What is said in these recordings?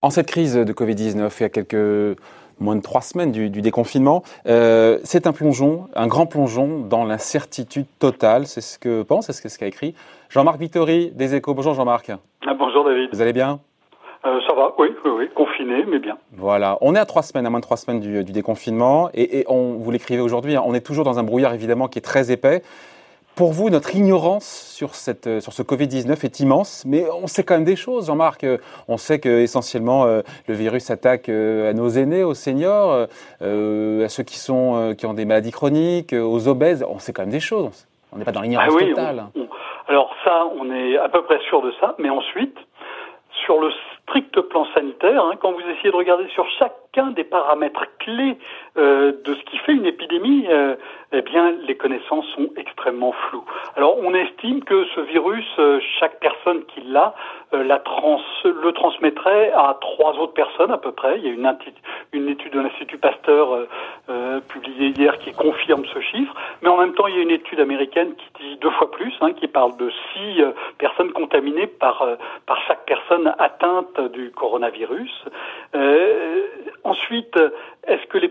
En cette crise de Covid-19, il y a quelques moins de trois semaines du, déconfinement, euh, c'est un plongeon, un grand plongeon dans l'incertitude totale. C'est ce que pense, c'est ce qu'a écrit Jean-Marc Vittori des Échos. Bonjour Jean-Marc. Ah, bonjour David. Vous allez bien? Euh, ça va, oui, oui, oui, confiné, mais bien. Voilà, on est à trois semaines, à moins de trois semaines du, déconfinement, et, et on, vous l'écrivez aujourd'hui, hein, on est toujours dans un brouillard évidemment qui est très épais. Pour vous, notre ignorance sur, cette, euh, sur ce Covid-19 est immense, mais on sait quand même des choses, Jean-Marc. Euh, on sait que essentiellement euh, le virus attaque à nos aînés, aux seniors, à ceux qui, sont, qui ont des maladies chroniques, aux obèses. On sait quand même des choses. On n'est pas dans l'ignorance ah totale. alors ça, on est à peu près sûr de ça, mais ensuite, sur le strict plan sanitaire, hein, quand vous essayez de regarder sur chacun des paramètres clés de ce qui fait une épidémie, eh bien, les connaissances sont extrêmement floues. Alors, on estime que ce virus, euh, chaque personne qui l'a, euh, le transmettrait à trois autres personnes à peu près. Il y a une étude de l'Institut Pasteur euh, publiée hier qui confirme ce chiffre. Mais en même temps, il y a une étude américaine qui dit deux fois plus, hein, qui parle de six personnes contaminées par, par chaque personne atteinte du coronavirus. ensuite, est-ce que les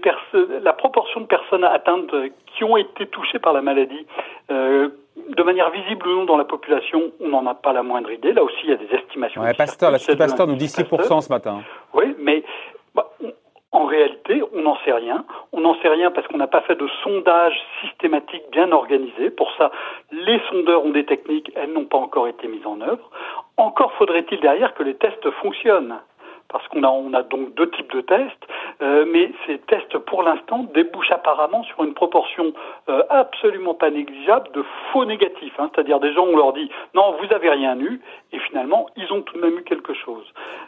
la proportion de personnes atteintes qui ont été touchées par la maladie euh, de manière visible ou non dans la population, on n'en a pas la moindre idée. Là aussi, il y a des estimations. Ouais, Pasteur, la Pasteur nous dit 6% ce matin. Oui, mais bah, en réalité, on n'en sait rien. On n'en sait rien parce qu'on n'a pas fait de sondage systématique bien organisé. Pour ça, les sondeurs ont des techniques, elles n'ont pas encore été mises en œuvre. Encore faudrait-il derrière que les tests fonctionnent parce qu'on a, on a donc deux types de tests, euh, mais ces tests pour l'instant débouchent apparemment sur une proportion euh, absolument pas négligeable de faux négatifs, hein, c'est-à-dire des gens on leur dit non vous avez rien eu et finalement ils ont tout de même eu quelque chose.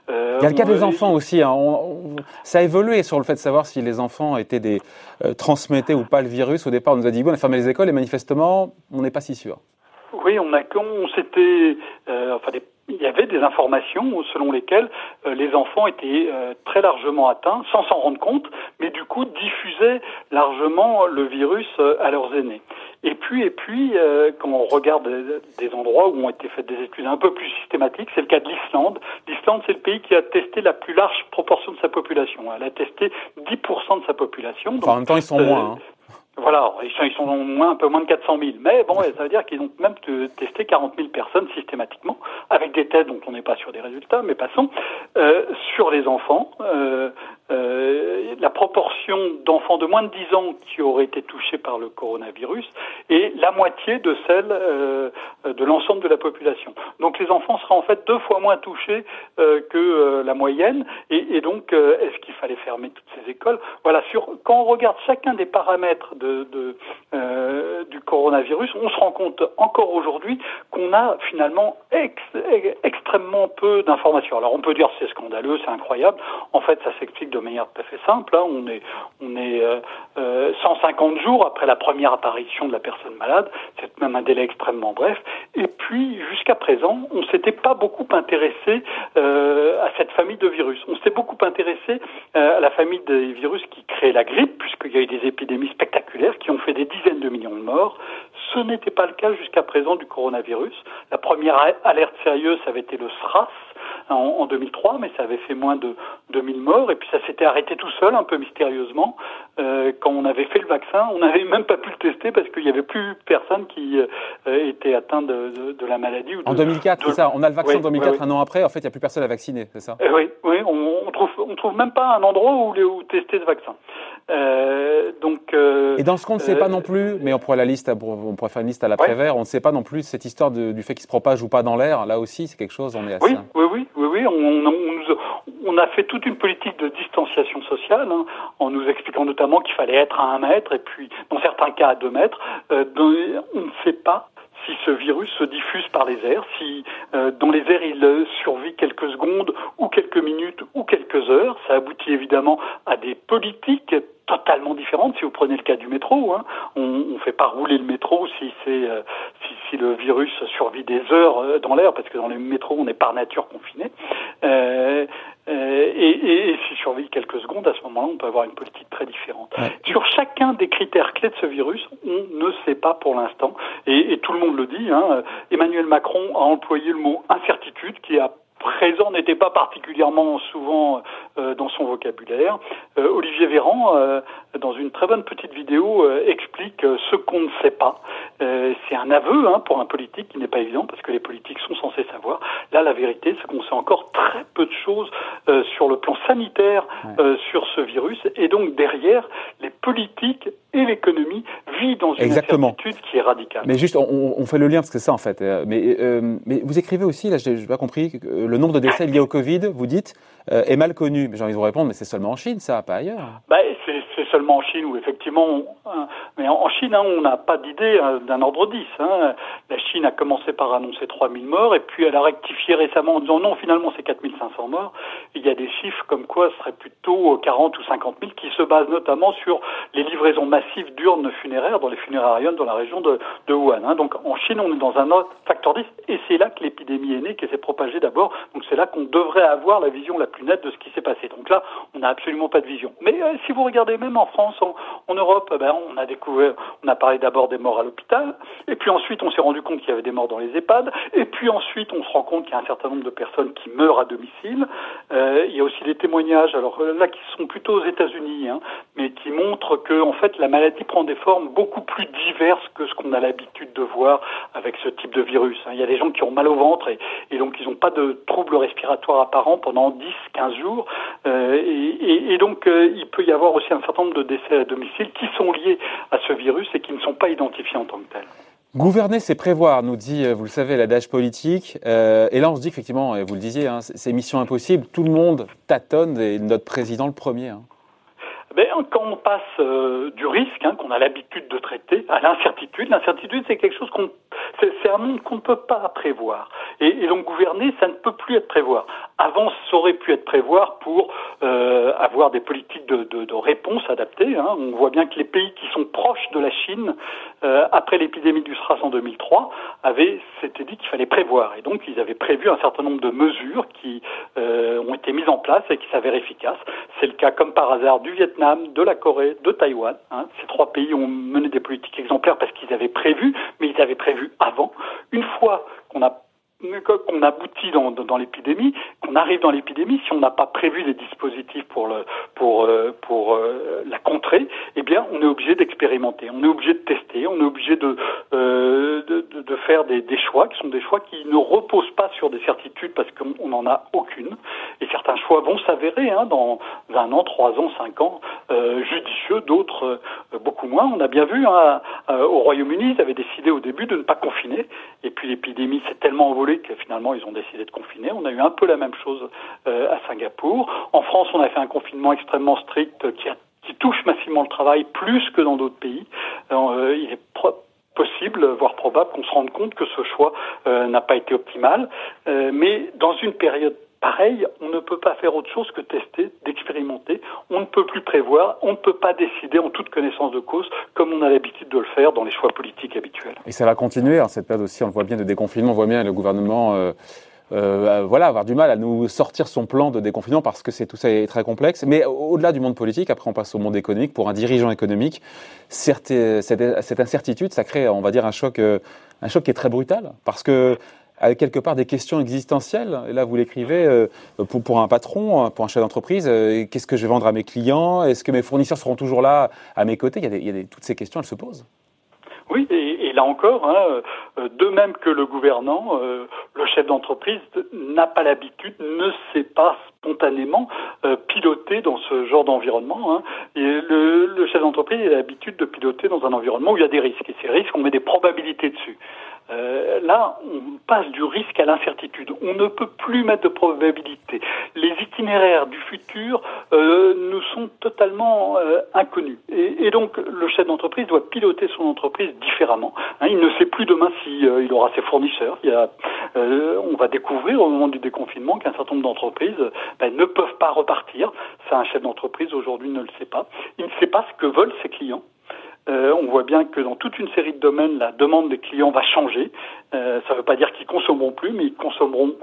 Euh, Il y a le cas des enfants aussi, hein. ça a évolué sur le fait de savoir si les enfants étaient des transmettaient ou pas le virus. Au départ on nous a dit bon on a fermé les écoles et manifestement on n'est pas si sûr. Oui, on a on s'était enfin des il y avait des informations selon lesquelles euh, les enfants étaient euh, très largement atteints sans s'en rendre compte, mais du coup diffusaient largement le virus euh, à leurs aînés. Et puis, et puis, quand on regarde des endroits où ont été faites des études un peu plus systématiques, c'est le cas de l'Islande. L'Islande, c'est le pays qui a testé la plus large proportion de sa population. Elle a testé 10% de sa population. en même temps, ils sont moins. Hein. Voilà, ils sont, ils sont moins, un peu moins de 400 000. Mais bon, ça veut dire qu'ils ont même testé 40 000 personnes systématiquement, avec des tests dont on n'est pas sûr des résultats, mais passons. Euh, sur les enfants, euh, euh, la proportion d'enfants de moins de 10 ans qui auraient été touchés par le coronavirus est la moitié de celle euh, de l'ensemble de la population. Donc les enfants seraient en fait deux fois moins touchés euh, que la moyenne. Et, et donc, est-ce qu'il fallait fermer toutes ces écoles? Voilà. Sur quand on regarde chacun des paramètres de, de du coronavirus, on se rend compte encore aujourd'hui qu'on a finalement extrêmement peu d'informations. Alors on peut dire c'est scandaleux, c'est incroyable. En fait, ça s'explique de de manière tout simple. Hein. On est, on est euh, 150 euh, jours après la première apparition de la personne malade. C'est même un délai extrêmement bref. Et puis, jusqu'à présent, on s'était pas beaucoup intéressé euh, à cette famille de virus. On s'était beaucoup intéressé à la famille des virus qui créent la grippe, puisqu'il y a eu des épidémies spectaculaires qui ont fait des dizaines de millions de morts. Ce n'était pas le cas jusqu'à présent du coronavirus. La première alerte sérieuse, avait été le SRAS, en, 2003, mais ça avait fait moins de 2000 morts. Et puis ça s'était arrêté tout seul, un peu mystérieusement. Euh, quand on avait fait le vaccin, on n'avait même pas pu le tester parce qu'il n'y avait plus personne qui euh, était atteint de, de, la maladie. Ou en 2004, c'est ça. On a le vaccin en 2004, un an après. En fait, il n'y a plus personne à vacciner, c'est ça? Euh, Oui, oui. On, on trouve, on trouve même pas un endroit où, où tester ce vaccin. Donc, et dans ce qu'on ne sait pas non plus, mais on pourrait la liste, on pourrait faire une liste à l'après-vert. On ne sait pas non plus cette histoire du fait qu'il se propage ou pas dans l'air. Là aussi, c'est quelque chose. On est assez. Oui, oui, oui, On, a fait toute une politique de distanciation sociale, hein, en nous expliquant notamment qu'il fallait être à un mètre et puis, dans certains cas, à deux mètres. Euh, on ne sait pas si ce virus se diffuse par les airs, si euh, dans les airs il survit quelques secondes ou quelques minutes ou quelques heures. Ça aboutit évidemment à des politiques totalement différente. Si vous prenez le cas du métro, hein, on ne fait pas rouler le métro si c'est euh, si, si, le virus survit des heures euh, dans l'air, parce que dans les métros on est par nature confiné. Euh, euh, et, et, s'il survit quelques secondes, à ce moment-là, on peut avoir une politique très différente. Sur chacun des critères clés de ce virus, on ne sait pas pour l'instant, et, et, tout le monde le dit. Hein, Emmanuel Macron a employé le mot incertitude, qui a présent n'était pas particulièrement souvent euh, dans son vocabulaire. Euh, Olivier Véran, euh, dans une très bonne petite vidéo, explique ce qu'on ne sait pas. c'est un aveu hein, pour un politique qui n'est pas évident parce que les politiques sont censés savoir. Là, la vérité, c'est qu'on sait encore très peu de choses sur le plan sanitaire sur ce virus. Et donc derrière, les politiques et l'économie vivent dans une Exactement. incertitude qui est radicale. Mais juste, on, on, fait le lien parce que c'est ça en fait. Mais, mais vous écrivez aussi, là, je n'ai pas compris, le nombre de décès liés au Covid, vous dites, euh, est mal connu. Mais j'ai envie de vous répondre, mais c'est seulement en Chine, ça, pas ailleurs. Bah, c'est seulement en Chine où effectivement, hein, mais en, Chine, hein, on n'a pas d'idée hein, d'un ordre 10. La Chine a commencé par annoncer 3000 morts et puis elle a rectifié récemment en disant non, finalement c'est 4500 morts. Il y a des chiffres comme quoi ce serait plutôt 40 ou 50 000 qui se basent notamment sur les livraisons massives d'urnes funéraires dans les funérariums dans la région de, Wuhan. Donc en Chine, on est dans un autre facteur 10 et c'est là que l'épidémie est née, qu'elle s'est propagée d'abord. Donc c'est là qu'on devrait avoir la vision la plus nette de ce qui s'est passé. Donc là, on n'a absolument pas de vision. Mais euh, si vous regardez même en France, en, Europe, ben, on a découvert, on a parlé d'abord des morts à l'hôpital, et puis ensuite on s'est rendu compte qu'il y avait des morts dans les EHPAD, et puis ensuite on se rend compte qu'il y a un certain nombre de personnes qui meurent à domicile. Euh, il y a aussi des témoignages, alors euh, là qui sont plutôt aux États-Unis, hein, mais qui montrent que en fait la maladie prend des formes beaucoup plus diverses que ce qu'on a l'habitude de voir avec ce type de virus. Hein. Il y a des gens qui ont mal au ventre et, et donc ils n'ont pas de troubles respiratoires apparents pendant 10-15 jours, euh, et, et, donc euh, il peut y avoir aussi un certain nombre de décès à domicile qui sont liés à ce virus et qui ne sont pas identifiés en tant que tels. Gouverner, c'est prévoir, nous dit, euh, vous le savez, l'adage politique. Euh, et là, on se dit effectivement, et vous le disiez, hein, c'est mission impossible. Tout le monde tâtonne, et notre président le premier. Hein. Ben, on passe euh, du risque, hein, qu'on a l'habitude de traiter, à l'incertitude, l'incertitude, c'est quelque chose qu'on, c'est un monde qu'on ne peut pas prévoir. Et, et, donc gouverner, ça ne peut plus être prévoir. Avant, ça aurait pu être prévoir pour euh, avoir des politiques de, réponse adaptées. Hein. On voit bien que les pays qui sont proches de la Chine, euh, après l'épidémie du SRAS en 2003, avaient s'étaient dit qu'il fallait prévoir. Et donc, ils avaient prévu un certain nombre de mesures qui ont été mises en place et qui s'avèrent efficaces. C'est le cas, comme par hasard, du Vietnam, de la Corée, de Taïwan. Hein. Ces trois pays ont mené des politiques exemplaires parce qu'ils avaient prévu, mais ils avaient prévu avant. Une fois qu'on a qu'on aboutit dans, l'épidémie, qu'on arrive dans l'épidémie, si on n'a pas prévu des dispositifs pour, pour, euh, pour euh, la contrer, eh bien, on est obligé d'expérimenter, on est obligé de tester, on est obligé de, euh, de, de, faire des, des, choix qui sont des choix qui ne reposent pas sur des certitudes parce qu'on n'en a aucune. Et certains choix vont s'avérer hein, dans un an, trois ans, cinq ans, judicieux, d'autres beaucoup moins. On a bien vu hein, au Royaume-Uni, ils avaient décidé au début de ne pas confiner, et puis l'épidémie s'est tellement envolée que finalement ils ont décidé de confiner. On a eu un peu la même chose euh, à Singapour. En France, on a fait un confinement extrêmement strict qui, qui touche massivement le travail plus que dans d'autres pays. Euh, il est possible, voire probable, qu'on se rende compte que ce choix euh, n'a pas été optimal. mais dans une période Pareil, on ne peut pas faire autre chose que tester, d'expérimenter. On ne peut plus prévoir, on ne peut pas décider en toute connaissance de cause, comme on a l'habitude de le faire dans les choix politiques habituels. Et ça va continuer, hein, cette période aussi, on le voit bien de déconfinement, on voit bien le gouvernement. Euh, euh, voilà, avoir du mal à nous sortir son plan de déconfinement parce que c'est tout ça est très complexe. Mais au-delà du monde politique, après on passe au monde économique. Pour un dirigeant économique, cette, cette, incertitude, ça crée, on va dire, un choc, euh, un choc qui est très brutal parce que avec quelque part des questions existentielles. Et là, vous l'écrivez euh, pour, pour, un patron, pour un chef d'entreprise. Euh, qu'est-ce que je vais vendre à mes clients? Est-ce que mes fournisseurs seront toujours là à mes côtés? Il y, a Toutes ces questions, elles se posent. Oui, et, là encore, hein, euh, de même que le gouvernant, le chef d'entreprise n'a pas l'habitude, ne sait pas spontanément piloter dans ce genre d'environnement. Hein. Le chef d'entreprise a l'habitude de piloter dans un environnement où il y a des risques. Et ces risques, on met des probabilités dessus. Euh, là, on passe du risque à l'incertitude. On ne peut plus mettre de probabilité. Les itinéraires du futur euh, nous sont totalement euh, inconnus. Et, et, donc, le chef d'entreprise doit piloter son entreprise différemment. Hein, il ne sait plus demain si il aura ses fournisseurs. On va découvrir au moment du déconfinement qu'un certain nombre d'entreprises ben, ne peuvent pas repartir. Ça, un chef d'entreprise aujourd'hui ne le sait pas. Il ne sait pas ce que veulent ses clients. Euh, on voit bien que dans toute une série de domaines, la demande des clients va changer. Euh, ça ne veut pas dire qu'ils consommeront plus, mais ils consommeront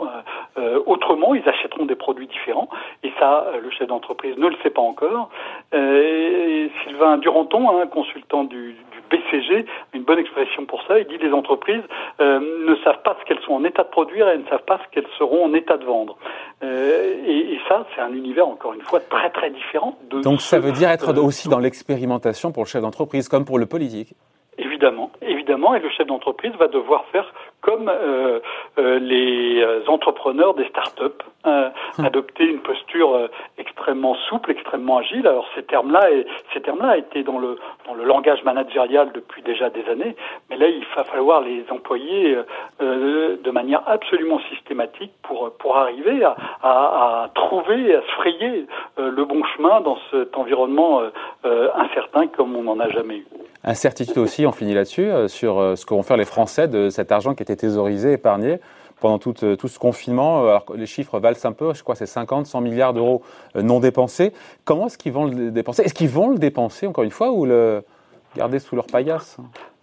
euh, autrement, ils achèteront des produits différents. Et ça, le chef d'entreprise ne le sait pas encore. Et Sylvain Duranton, un consultant du, BCG, une bonne expression pour ça. Il dit les entreprises ne savent pas ce qu'elles sont en état de produire et elles ne savent pas ce qu'elles seront en état de vendre. Et, et, ça, c'est un univers encore une fois très très différent. De Donc ça veut dire être aussi dans l'expérimentation pour le chef d'entreprise comme pour le politique. Évidemment, évidemment, et le chef d'entreprise va devoir faire comme euh, euh, les euh, entrepreneurs des start-up, hum. adopter une posture extrêmement souple, extrêmement agile. Alors ces termes-là, ces termes-là étaient dans le dans le langage managérial depuis déjà des années, mais là il va falloir les employer de manière absolument systématique pour pour arriver à, à, à trouver, à se frayer le bon chemin dans cet environnement incertain comme on n'en a jamais eu. Incertitude aussi, on finit là-dessus, euh, sur euh, ce que vont faire les Français de cet argent qui était thésaurisé, épargné pendant tout, euh, ce confinement. Alors, les chiffres valent un peu, je crois c'est 50, 100 milliards d'euros non dépensés. Comment est-ce qu'ils vont le dépenser? Est-ce qu'ils vont le dépenser, encore une fois, ou le garder sous leur paillasse?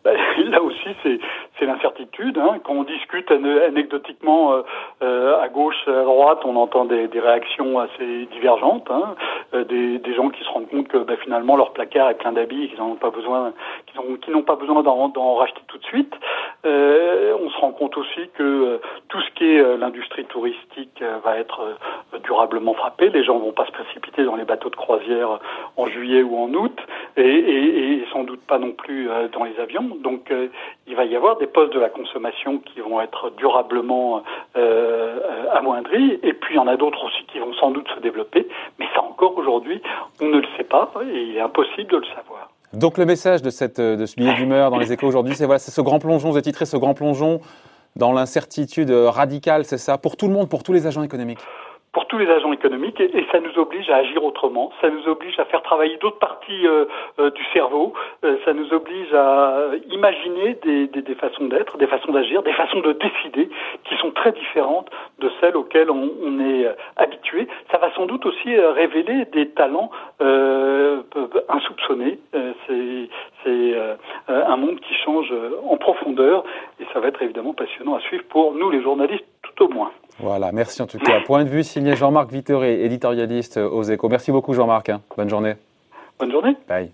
Ben, Là aussi, c'est l'incertitude. Hein. Quand on discute anecdotiquement euh, euh, à gauche, à droite, on entend des, réactions assez divergentes, hein. euh, des, gens qui se rendent compte que bah, finalement leur placard est plein d'habits, qu'ils n'ont pas besoin, qu'ils n'ont pas besoin d'en racheter tout de suite. on se rend compte aussi que tout ce qui est l'industrie touristique va être durablement frappé. Les gens vont pas se précipiter dans les bateaux de croisière en juillet ou en août, et sans doute pas non plus dans les avions. Donc il va y avoir des postes de la consommation qui vont être durablement euh, amoindris, et puis il y en a d'autres aussi qui vont sans doute se développer, mais ça encore aujourd'hui, on ne le sait pas, et il est impossible de le savoir. Donc le message de, cette, de ce billet d'humeur dans les échos aujourd'hui, c'est voilà, ce grand plongeon, vous avez titré ce grand plongeon dans l'incertitude radicale, c'est ça, pour tout le monde, pour tous les agents économiques pour tous les agents économiques et, ça nous oblige à agir autrement, ça nous oblige à faire travailler d'autres parties euh, euh, du cerveau, euh, ça nous oblige à imaginer des, des, des façons d'être, des façons d'agir, des façons de décider qui sont très différentes de celles auxquelles on, on est habitué. Ça va sans doute aussi révéler des talents insoupçonnés. C'est un monde qui change en profondeur et ça va être évidemment passionnant à suivre pour nous les journalistes tout au moins. Voilà, merci en tout cas. Point de vue signé Jean-Marc Vittoré, éditorialiste aux échos. Merci beaucoup Jean-Marc. Hein. Bonne journée. Bonne journée. Bye.